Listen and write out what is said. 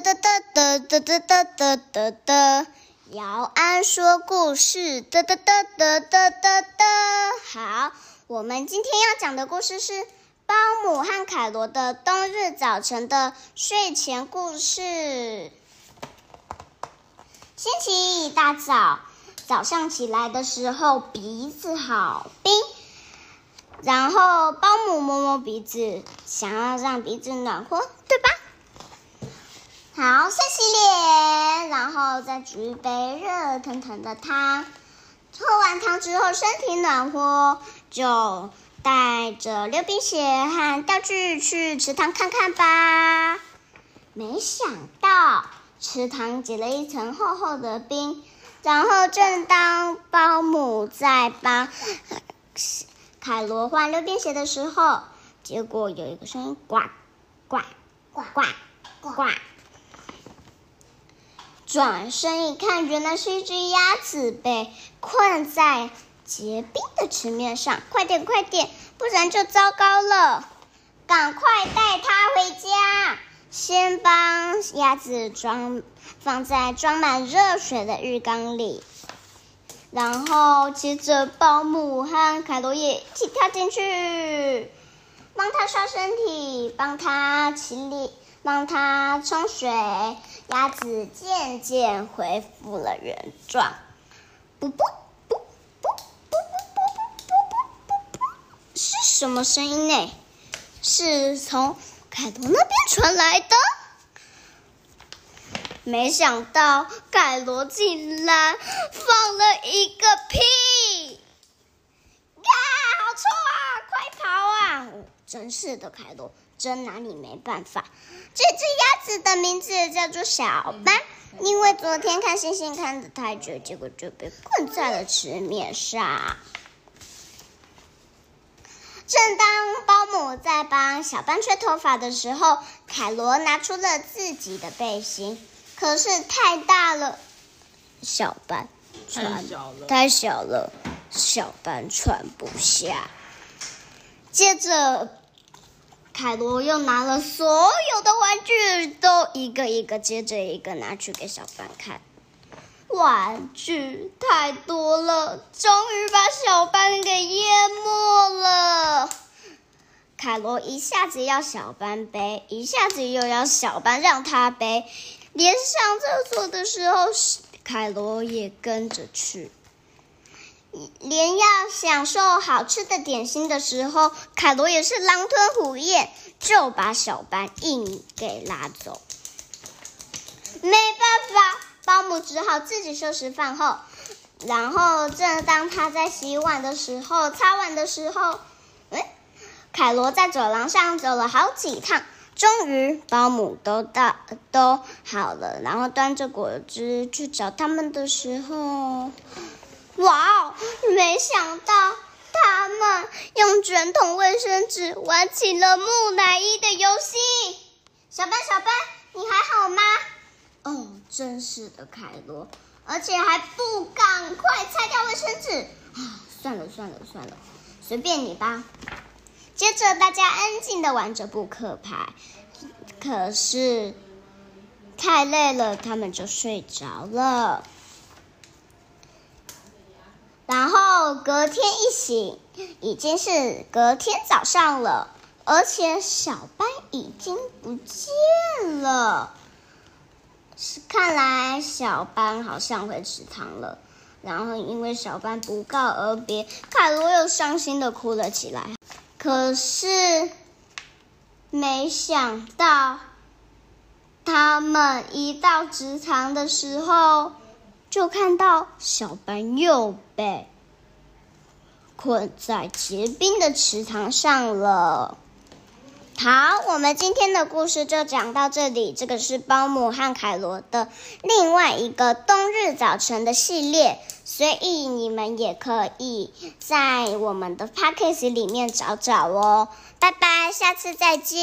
哒哒哒哒哒哒哒哒哒，姚安说故事，哒哒哒哒哒哒哒。好，我们今天要讲的故事是包姆和凯罗的冬日早晨的睡前故事。星期一一大早，早上起来的时候鼻子好冰，然后包姆摸摸鼻子，想要让鼻子暖和，对吧？好，先洗脸，然后再煮一杯热腾腾的汤。喝完汤之后，身体暖和，就带着溜冰鞋和钓具去池塘看看吧。没想到池塘结了一层厚厚的冰，然后正当保姆在帮凯罗换溜冰鞋的时候，结果有一个声音：呱呱呱呱呱。转身一看，原来是一只鸭子被困在结冰的池面上。快点，快点，不然就糟糕了！赶快带它回家。先帮鸭子装放在装满热水的浴缸里，然后接着保姆和凯罗也一起跳进去，帮它刷身体，帮它洗脸，帮它冲水。鸭子渐渐恢复了原状。不不不不不不不不不，是什么声音呢？是从凯罗那边传来的。没想到凯罗竟然放了一个屁！啊，好臭啊！快跑啊！真是的，凯罗。真拿你没办法。这只鸭子的名字叫做小斑，因为昨天看星星看的太久，结果就被困在了池面上。正当保姆在帮小斑吹头发的时候，凯罗拿出了自己的背心，可是太大了，小斑穿，太小了，小斑穿不下。接着。凯罗又拿了所有的玩具，都一个一个接着一个拿去给小班看。玩具太多了，终于把小班给淹没了。凯罗一下子要小班背，一下子又要小班让他背，连上厕所的时候，凯罗也跟着去。连要享受好吃的点心的时候，凯罗也是狼吞虎咽，就把小班硬给拉走。没办法，保姆只好自己收拾饭后。然后正当他在洗碗的时候，擦碗的时候，哎，凯罗在走廊上走了好几趟，终于保姆都到都好了。然后端着果汁去找他们的时候。哇哦！没想到他们用卷筒卫生纸玩起了木乃伊的游戏。小班，小班，你还好吗？哦，真是的，凯罗，而且还不赶快拆掉卫生纸啊！算了算了算了，随便你吧。接着大家安静的玩着扑克牌，可是太累了，他们就睡着了。然后隔天一醒，已经是隔天早上了，而且小班已经不见了。看来小班好像回池塘了。然后因为小班不告而别，凯罗又伤心的哭了起来。可是没想到，他们一到池塘的时候。就看到小班又被困在结冰的池塘上了。好，我们今天的故事就讲到这里。这个是包姆和凯罗的另外一个冬日早晨的系列，所以你们也可以在我们的 p o c k e t 里面找找哦。拜拜，下次再见。